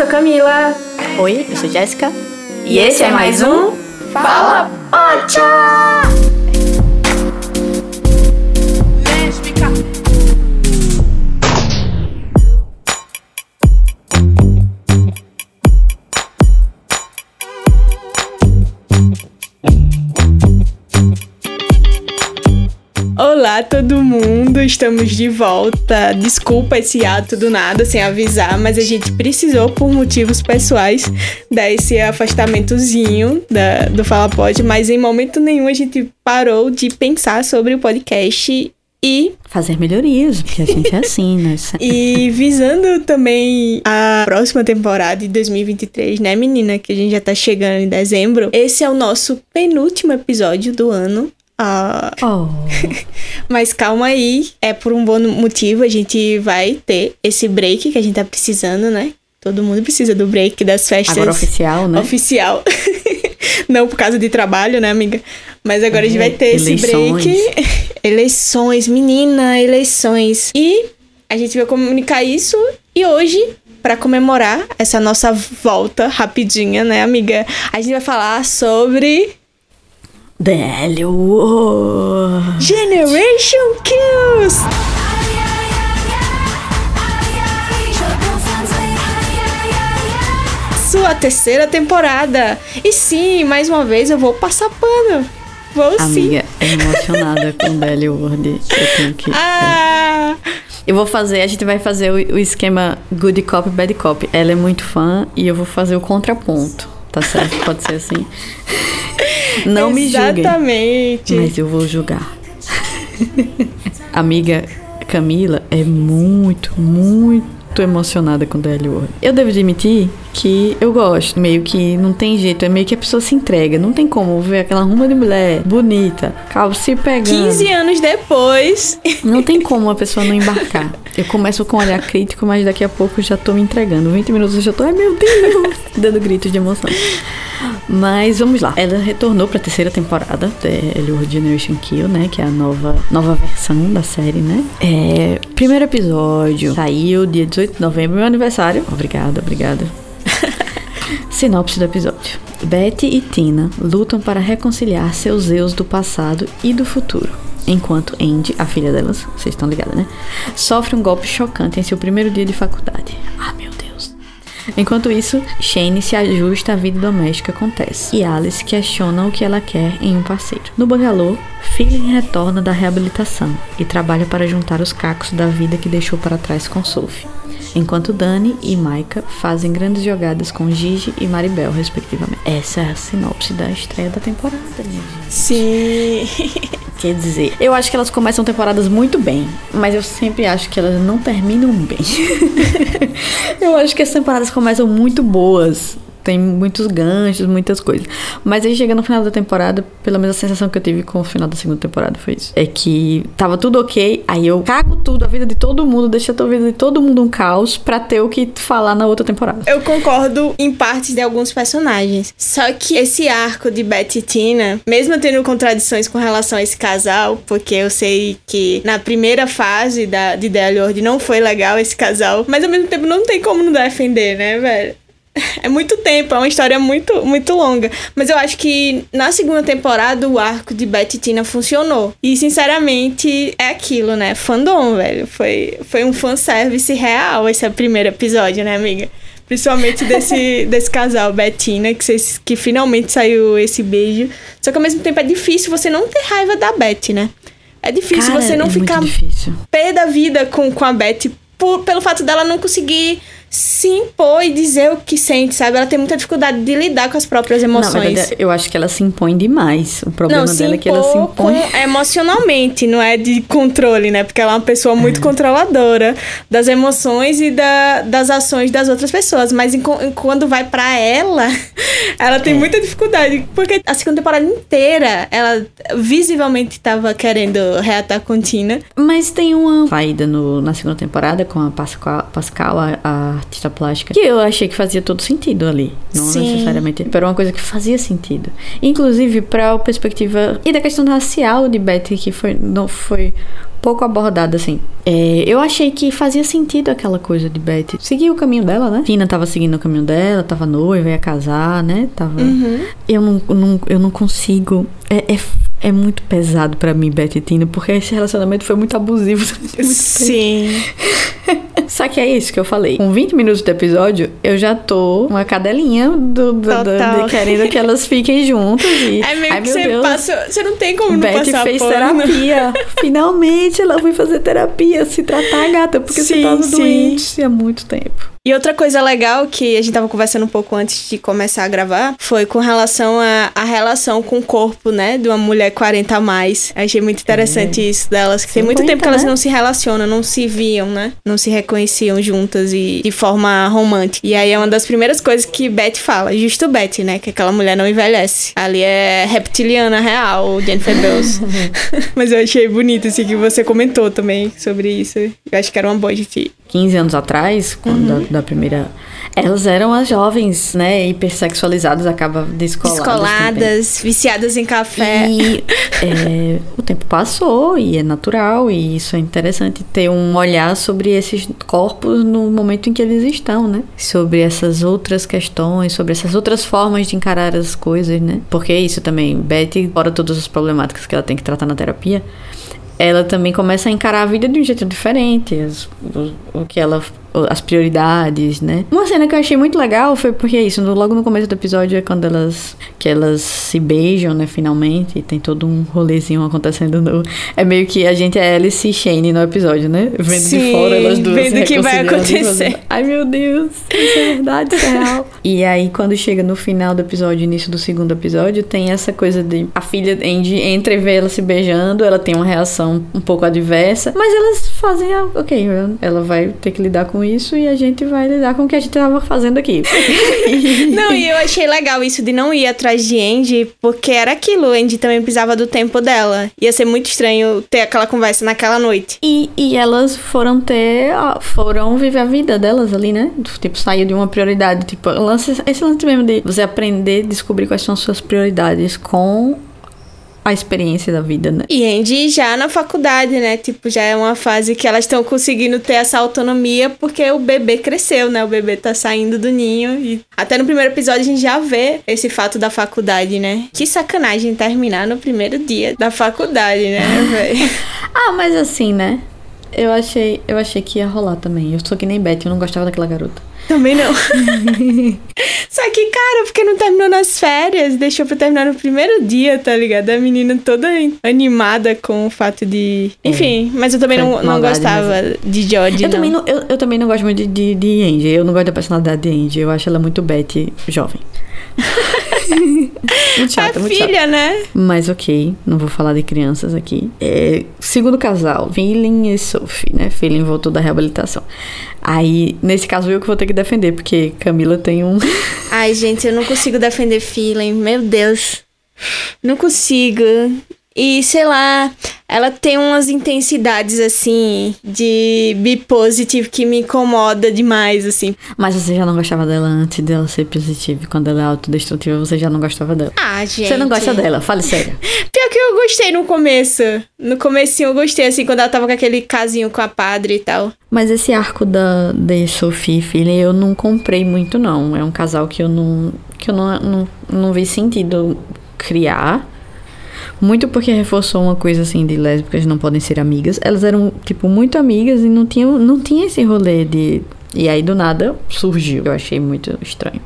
sou Camila. Oi, eu sou Jéssica. E esse é mais um Fala Pocha! Olá, todo mundo! Estamos de volta. Desculpa esse ato do nada, sem avisar, mas a gente precisou, por motivos pessoais, dar esse afastamentozinho da, do Fala Pod, mas em momento nenhum a gente parou de pensar sobre o podcast e. Fazer melhorias, porque a gente é assim, né? E visando também a próxima temporada de 2023, né, menina? Que a gente já tá chegando em dezembro. Esse é o nosso penúltimo episódio do ano. Ah, Oh. mas calma aí, é por um bom motivo. A gente vai ter esse break que a gente tá precisando, né? Todo mundo precisa do break das festas. Agora oficial, né? Oficial. Não por causa de trabalho, né, amiga? Mas agora a gente vai ter esse Eleições. break. eleições, menina, eleições. E a gente vai comunicar isso. E hoje, pra comemorar essa nossa volta rapidinha, né, amiga? A gente vai falar sobre Délio. Generation Kills. Sua terceira temporada. E sim, mais uma vez eu vou passar pano. Vou sim. Amiga, é emocionada com Word. Eu tenho que. Ah, Eu vou fazer, a gente vai fazer o, o esquema Good Cop, Bad Cop. Ela é muito fã e eu vou fazer o contraponto. Tá certo? Pode ser assim. Não me julguem. Exatamente. Mas eu vou julgar. Amiga Camila é muito, muito emocionada com Délio Ward. Eu devo admitir que eu gosto. Meio que não tem jeito. É meio que a pessoa se entrega. Não tem como ver aquela ruma de mulher bonita, calvo se pegando. 15 anos depois. Não tem como a pessoa não embarcar. Eu começo com um olhar crítico, mas daqui a pouco já tô me entregando. 20 minutos eu já tô, ai meu Deus, dando gritos de emoção. Mas vamos lá. Ela retornou pra terceira temporada de Ellie Generation Kill, né? Que é a nova, nova versão da série, né? É, primeiro episódio saiu dia 18 de novembro, meu aniversário. Obrigada, obrigada. Sinopse do episódio. Betty e Tina lutam para reconciliar seus eus do passado e do futuro. Enquanto Andy, a filha delas, vocês estão ligadas, né? Sofre um golpe chocante em seu primeiro dia de faculdade. Ah, meu Deus. Enquanto isso, Shane se ajusta à vida doméstica com Tess. E Alice questiona o que ela quer em um parceiro. No bangalô, Feeling retorna da reabilitação e trabalha para juntar os cacos da vida que deixou para trás com Sophie. Enquanto Dani e Maika fazem grandes jogadas com Gigi e Maribel, respectivamente. Essa é a sinopse da estreia da temporada, minha gente. Sim. Quer dizer, eu acho que elas começam temporadas muito bem, mas eu sempre acho que elas não terminam bem. eu acho que as temporadas começam muito boas. Tem muitos ganchos, muitas coisas. Mas aí chega no final da temporada, pelo menos a sensação que eu tive com o final da segunda temporada foi isso. É que tava tudo ok, aí eu cago tudo, a vida de todo mundo, deixa a vida de todo mundo um caos pra ter o que falar na outra temporada. Eu concordo em partes de alguns personagens. Só que esse arco de Betty e Tina, mesmo tendo contradições com relação a esse casal, porque eu sei que na primeira fase da, de Dale Ward não foi legal esse casal, mas ao mesmo tempo não tem como não defender, né, velho? É muito tempo, é uma história muito, muito longa. Mas eu acho que na segunda temporada o arco de Betty e Tina funcionou. E sinceramente é aquilo, né? Fandom, velho. Foi, foi um fanservice real esse primeiro episódio, né, amiga? Principalmente desse, desse casal, Bettina, que, que finalmente saiu esse beijo. Só que ao mesmo tempo é difícil você não ter raiva da Betty, né? É difícil Cara, você não é ficar pé da vida com, com a Betty por- pelo fato dela não conseguir se impor e dizer o que sente, sabe? Ela tem muita dificuldade de lidar com as próprias emoções. verdade, eu acho que ela se impõe demais. O problema não, dela é que ela se impõe. com- emocionalmente, não é de controle, né? Porque ela é uma pessoa muito controladora das emoções e da, das ações das outras pessoas. Mas em em- quando vai pra ela, ela tem É. muita dificuldade. Porque a segunda temporada inteira, ela visivelmente tava querendo reatar com Tina. Mas tem uma saída no- na segunda temporada com a Pascal, Pascal a, a artista plástica, que eu achei que fazia todo sentido ali. Não Sim. necessariamente. Era uma coisa que fazia sentido. Inclusive, pra perspectiva. E da questão racial de Betty, que foi, não foi pouco abordada, assim. É, eu achei que fazia sentido aquela coisa de Betty seguir o caminho dela, né? Tina tava seguindo o caminho dela, tava noiva, ia casar, né? Tava. Eu, não, não- eu não consigo. É, é, é muito pesado pra mim, Betty e Tina, porque esse relacionamento foi muito abusivo. muito. Sim. Só que é isso que eu falei. Com 20 minutos do episódio, eu já tô uma cadelinha do, do- do- querendo que elas fiquem juntas. E, É meio ai, que meu você Deus, passou. Você não tem como não Betty passar fez pano. terapia. Finalmente ela foi fazer terapia, se tratar, gata, porque você Sim, tava sim. doente há muito tempo. E outra coisa legal que a gente tava conversando um pouco antes de começar a gravar foi com relação à à relação com o corpo, né? De uma mulher 40 a mais. Eu achei muito interessante isso delas. Que tem muito 50, tempo que elas né? não se relacionam, não se viam, né? Não se reconheciam juntas e de forma romântica. E aí é uma das primeiras coisas que Beth fala. Justo Beth, né? Que aquela mulher não envelhece. Ali é reptiliana real, Jennifer Bells. Mas eu achei bonito, assim, que você comentou também sobre isso. Eu acho que era uma boa gente 15 anos atrás, quando Uhum. da, da primeira. Elas eram as jovens, né? Hipersexualizadas, acaba descoladas. também. descoladas, viciadas em café. E é, o tempo passou e é natural, e isso é interessante ter um olhar sobre esses corpos no momento em que eles estão, né? Sobre essas outras questões, sobre essas outras formas de encarar as coisas, né? Porque isso também, Betty, fora todas as problemáticas que ela tem que tratar na terapia, ela também começa a encarar a vida de um jeito diferente, o, o que ela as prioridades, né? Uma cena que eu achei muito legal foi porque é isso, logo no começo do episódio é quando elas que elas se beijam, né, finalmente, e tem todo um rolezinho acontecendo no é meio que a gente é Alice e Shane no episódio, né? Vendo de Sim, fora elas duas vendo o que vai acontecer. Ai meu Deus, isso é verdade, isso é real. e aí quando chega no final do episódio, início do segundo episódio, tem essa coisa de a filha Andy entra e vê ela se beijando, ela tem uma reação um pouco adversa, mas elas fazem, a- ok, ela vai ter que lidar com isso e a gente vai lidar com o que a gente tava fazendo aqui. Não, e eu achei legal isso de não ir atrás de Andy, porque era aquilo, Andy também precisava do tempo dela. Ia ser muito estranho ter aquela conversa naquela noite. E, e elas foram ter. Foram viver a vida delas ali, né? Tipo, saiu de uma prioridade. Tipo, lance, esse lance mesmo de você aprender, descobrir quais são as suas prioridades com a experiência da vida, né? E Andy já na faculdade, né? Tipo, já é uma fase que elas estão conseguindo ter essa autonomia porque o bebê cresceu, né? O bebê tá saindo do ninho. E até no primeiro episódio a gente já vê esse fato da faculdade, né? Que sacanagem terminar no primeiro dia da faculdade, né, velho? Ah, mas assim, né? Eu achei, eu achei que ia rolar também. Eu sou que nem Beth, eu não gostava daquela garota. Também não. Só que, cara, porque não terminou nas férias, deixou pra terminar no primeiro dia, tá ligado? A menina toda animada com o fato de. Enfim, mas eu também não, não maldade, gostava de George, Eu não. também não, eu, eu também não gosto muito de, de, de Angie. Eu não gosto da personalidade de Angie. Eu acho ela muito Betty jovem. muito chata, a muito chata. filha, né? Mas ok, não vou falar de crianças aqui. É, segundo casal, Feeling e Sophie, né? Feeling voltou da reabilitação. Aí, nesse caso, eu que vou ter que defender, porque Camila tem um. Ai, gente, eu não consigo defender Feeling. Meu Deus. Não consigo. E, sei lá, ela tem umas intensidades, assim, de be positive que me incomoda demais, assim. Mas você já não gostava dela antes dela ser positiva. Quando ela é autodestrutiva, você já não gostava dela. Ah, gente. Você não gosta dela, fale sério. Pior que eu gostei no começo. No comecinho eu gostei, assim, quando ela tava com aquele casinho com a padre e tal. Mas esse arco da de Sophie e Feeling eu não comprei muito, não. É um casal que eu não. que eu não, não, não vi sentido criar. Muito porque reforçou uma coisa assim de lésbicas não podem ser amigas. Elas eram, tipo, muito amigas e não tinham, não tinha esse rolê de. E aí do nada surgiu. Eu achei muito estranho.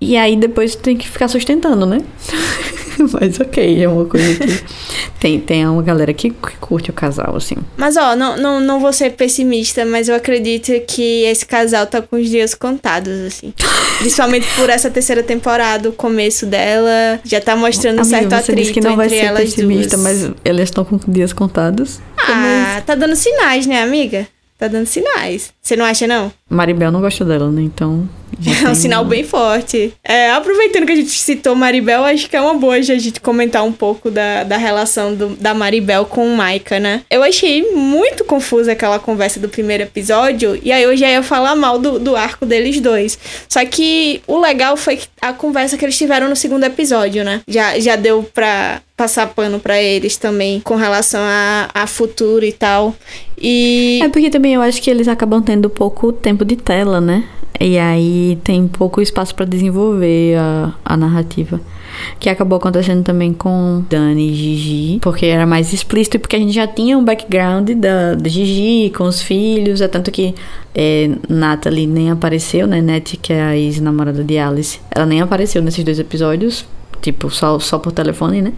E aí depois tem que ficar sustentando, né? Mas ok, é uma coisa que. Tem, tem uma galera que, que curte o casal, assim. Mas, ó, não, não, não vou ser pessimista, mas eu acredito que esse casal tá com os dias contados, assim. Principalmente por essa terceira temporada, o começo dela já tá mostrando Amiga, certo você atrito que não vai entre ser elas pessimista, duas. mas elas estão com dias contados. Ah, tá dando sinais, né, amiga? Tá dando sinais. Você não acha, não? Maribel não gosta dela, né? Então. É um sinal bem forte. É, aproveitando que a gente citou Maribel, acho que é uma boa a gente comentar um pouco da, da relação do, da Maribel com o Maika, né? Eu achei muito confusa aquela conversa do primeiro episódio, e aí eu já ia falar mal do, do arco deles dois. Só que o legal foi a conversa que eles tiveram no segundo episódio, né? Já, já deu pra passar pano para eles também com relação a, a futuro e tal. E. É porque também eu acho que eles acabam tendo pouco tempo de tela, né? E aí tem pouco espaço para desenvolver a, a narrativa. Que acabou acontecendo também com Dani e Gigi, porque era mais explícito e porque a gente já tinha um background da, da Gigi com os filhos, é tanto que é, Natalie nem apareceu, né? Net, que é a ex-namorada de Alice, ela nem apareceu nesses dois episódios, tipo, só, só por telefone, né?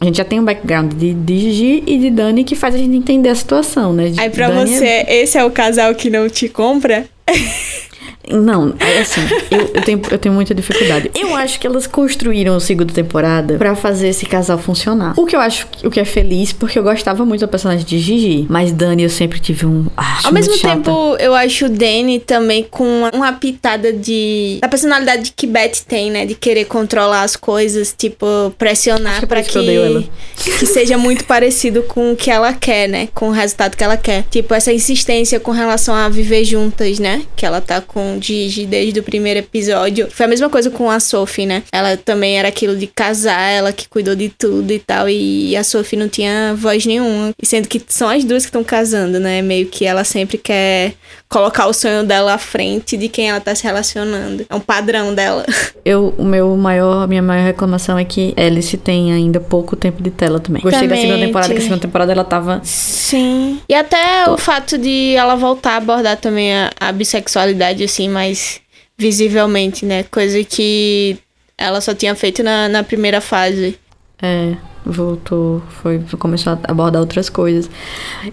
A gente já tem um background de, de Gigi e de Dani que faz a gente entender a situação, né? Aí pra Dani você, é... esse é o casal que não te compra? Não, é assim, eu, eu, tenho, eu tenho muita dificuldade. Eu acho que elas construíram a segunda temporada para fazer esse casal funcionar. O que eu acho o que é feliz, porque eu gostava muito da personagem de Gigi, mas Dani eu sempre tive um. Ah, Ao mesmo tempo, eu acho o Danny também com uma, uma pitada de. da personalidade que Beth tem, né? De querer controlar as coisas, tipo, pressionar para que, que, que seja muito parecido com o que ela quer, né? Com o resultado que ela quer. Tipo, essa insistência com relação a viver juntas, né? Que ela tá com Gigi desde o primeiro episódio. Foi a mesma coisa com a Sophie, né? Ela também era aquilo de casar, ela que cuidou de tudo e tal. E a Sophie não tinha voz nenhuma. E sendo que são as duas que estão casando, né? Meio que ela sempre quer colocar o sonho dela à frente de quem ela tá se relacionando. É um padrão dela. Eu, o meu maior, minha maior reclamação é que Alice tem ainda pouco tempo de tela também. Gostei também, da segunda temporada, que a segunda temporada ela tava. Sim. E até Tô. o fato de ela voltar a abordar também a, a bissexualidade, assim, mais visivelmente, né? Coisa que ela só tinha feito na, na primeira fase. É, voltou, foi, começou a abordar outras coisas.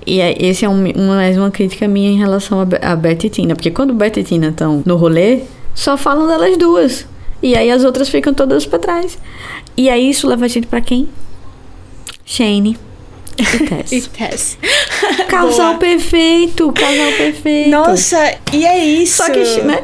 E é, esse é um, mais uma crítica minha em relação a, a Beth e Tina, porque quando Beth e Tina estão no rolê, só falam delas duas. E aí as outras ficam todas pra trás. E aí isso leva a gente pra quem? Shane. E Tess. e Tess. Casal Boa. perfeito, casal perfeito. Nossa, e é isso. Só que, né?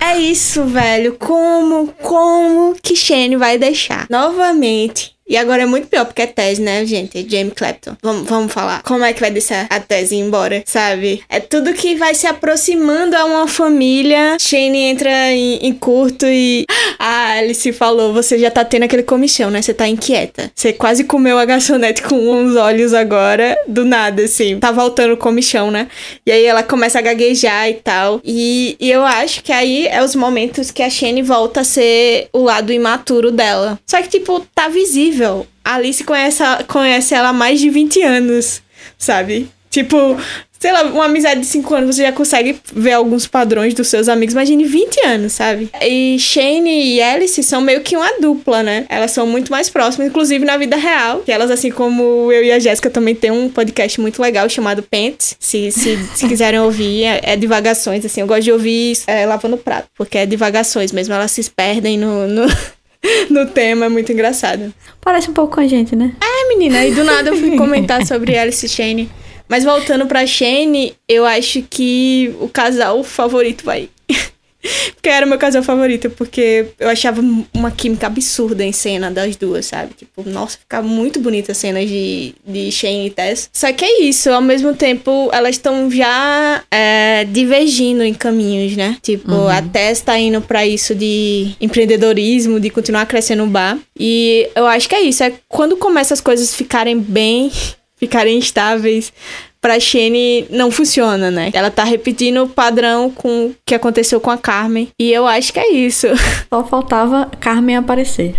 É isso, velho. Como, como que Shane vai deixar novamente e agora é muito pior, porque é tese, né, gente? Jamie Clapton. Vamos, vamos falar. Como é que vai deixar a tese embora, sabe? É tudo que vai se aproximando a uma família. Shane entra em, em curto e. Ah, Alice falou: você já tá tendo aquele comichão, né? Você tá inquieta. Você quase comeu a garçonete com uns olhos agora, do nada, assim. Tá voltando o comichão, né? E aí ela começa a gaguejar e tal. E, e eu acho que aí é os momentos que a Shane volta a ser o lado imaturo dela. Só que, tipo, tá visível incrível. A Alice conhece, conhece ela há mais de 20 anos, sabe? Tipo, sei lá, uma amizade de 5 anos, você já consegue ver alguns padrões dos seus amigos. Imagine 20 anos, sabe? E Shane e Alice são meio que uma dupla, né? Elas são muito mais próximas, inclusive na vida real. Que elas, assim como eu e a Jéssica, também tem um podcast muito legal chamado Pants. Se, se, se quiserem ouvir, é, é, divagações, assim. Eu gosto de ouvir é, lavando prato, porque é divagações mesmo. Elas se perdem no, no no tema, é muito engraçado. Parece um pouco com a gente, né? É, menina, e do nada eu fui comentar sobre Alice Shane. Mas voltando pra Shane, eu acho que o casal favorito vai. Porque era meu casal favorito, porque eu achava uma química absurda em cena das duas, sabe? Tipo, nossa, ficava muito bonita as cenas de, de Shane e Tess. Só que é isso, ao mesmo tempo, elas estão já é, divergindo em caminhos, né? Tipo, uhum. a Tess tá indo pra isso de empreendedorismo, de continuar crescendo no bar. E eu acho que é isso, é quando começa as coisas ficarem bem ficarem estáveis, pra Shane não funciona, né? Ela tá repetindo o padrão com o que aconteceu com a Carmen. E eu acho que é isso. Só faltava Carmen aparecer.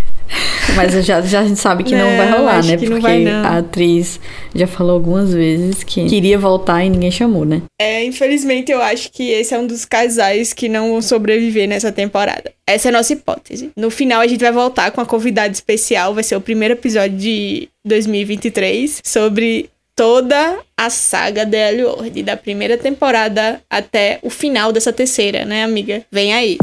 Mas já, já a gente sabe que não, não vai rolar, né? Porque vai, a atriz já falou algumas vezes que queria voltar e ninguém chamou, né? É, infelizmente eu acho que esse é um dos casais que não vão sobreviver nessa temporada. Essa é a nossa hipótese. No final a gente vai voltar com a convidada especial, vai ser o primeiro episódio de 2023 sobre toda a saga de Elliot, da primeira temporada até o final dessa terceira, né, amiga? Vem aí.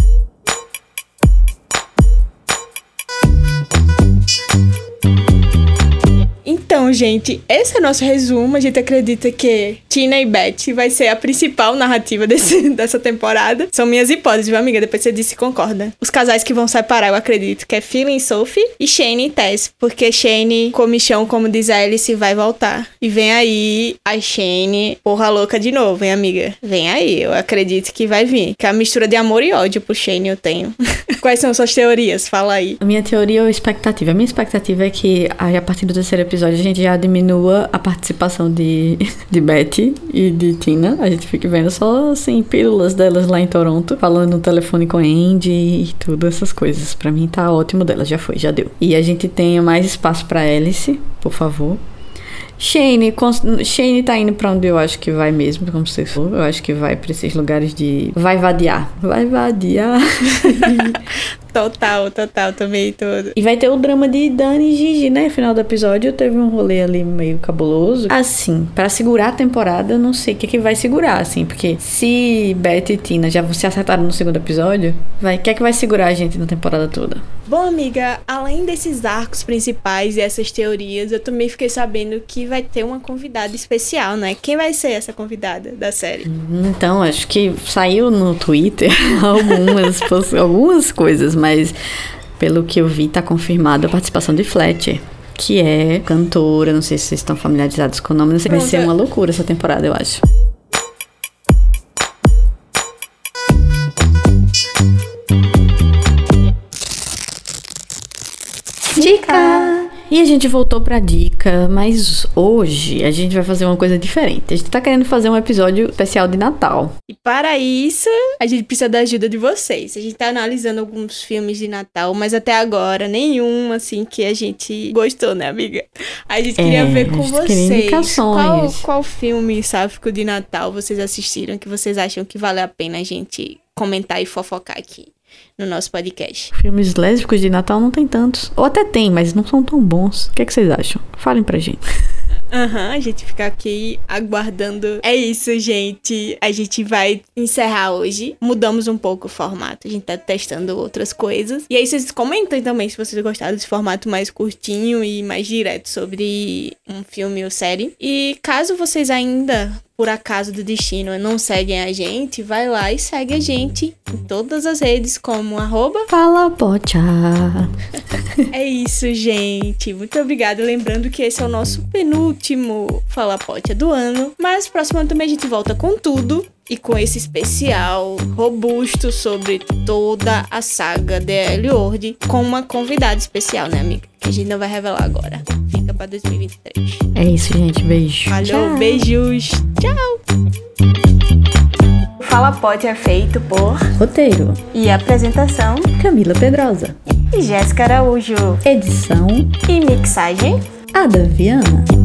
Então, gente, esse é nosso resumo. A gente acredita que Tina e Beth vai ser a principal narrativa desse, dessa temporada. São minhas hipóteses, viu, amiga? Depois você disse se concorda. Os casais que vão separar, eu acredito, que é Phil e Sophie e Shane e Tess. Porque Shane, comichão, como diz a Alice, vai voltar. E vem aí a Shane, porra louca de novo, hein, amiga? Vem aí, eu acredito que vai vir. Que é a mistura de amor e ódio pro Shane eu tenho. Quais são suas teorias? Fala aí. A minha teoria ou expectativa? A minha expectativa é que a partir do terceiro episódio a gente já diminua a participação de, de Betty e de Tina. A gente fique vendo só, assim, pílulas delas lá em Toronto, falando no telefone com Andy e tudo, essas coisas. Para mim tá ótimo delas, já foi, já deu. E a gente tenha mais espaço para Alice, por favor. Shane, Shane tá indo pra onde eu acho que vai mesmo, como você falou. Eu acho que vai pra esses lugares de. Vai vadiar. Vai vadiar. Total, total, também todo. E vai ter o drama de Dani e Gigi, né? Final do episódio teve um rolê ali meio cabuloso. Assim, para segurar a temporada, eu não sei o que, que vai segurar, assim, porque se Beth e Tina já se acertaram no segundo episódio, vai, o que é que vai segurar a gente na temporada toda? Bom, amiga, além desses arcos principais e essas teorias, eu também fiquei sabendo que vai ter uma convidada especial, né? Quem vai ser essa convidada da série? Então, acho que saiu no Twitter algumas, algumas coisas, mas pelo que eu vi, tá confirmada a participação de Fletcher. Que é cantora, não sei se vocês estão familiarizados com o nome, não sei, vai ser uma loucura essa temporada, eu acho. Dica! E a gente voltou pra dica, mas hoje a gente vai fazer uma coisa diferente. A gente tá querendo fazer um episódio especial de Natal. E para isso, a gente precisa da ajuda de vocês. A gente tá analisando alguns filmes de Natal, mas até agora nenhum, assim, que a gente gostou, né, amiga? A gente queria é, ver com vocês. Qual, qual filme sáfico de Natal vocês assistiram que vocês acham que vale a pena a gente comentar e fofocar aqui? No nosso podcast. Filmes lésbicos de Natal não tem tantos. Ou até tem, mas não são tão bons. O que, é que vocês acham? Falem pra gente. Aham, uhum, a gente fica aqui aguardando. É isso, gente. A gente vai encerrar hoje. Mudamos um pouco o formato. A gente tá testando outras coisas. E aí vocês comentem também se vocês gostaram desse formato mais curtinho e mais direto sobre um filme ou série. E caso vocês ainda por acaso do destino não seguem a gente, vai lá e segue a gente em todas as redes como arroba Fala Pocha. é isso, gente. Muito obrigada. Lembrando que esse é o nosso penúltimo Fala Pocha do ano. Mas próximo ano também a gente volta com tudo e com esse especial robusto sobre toda a saga DL World com uma convidada especial, né, amiga? Que a gente não vai revelar agora. Fica pra 2023. É isso, gente. Beijo. Valeu, Tchau. beijos. Tchau. Fala Pote é feito por Roteiro e apresentação Camila Pedrosa e Jéssica Araújo. Edição e mixagem Ada Viana.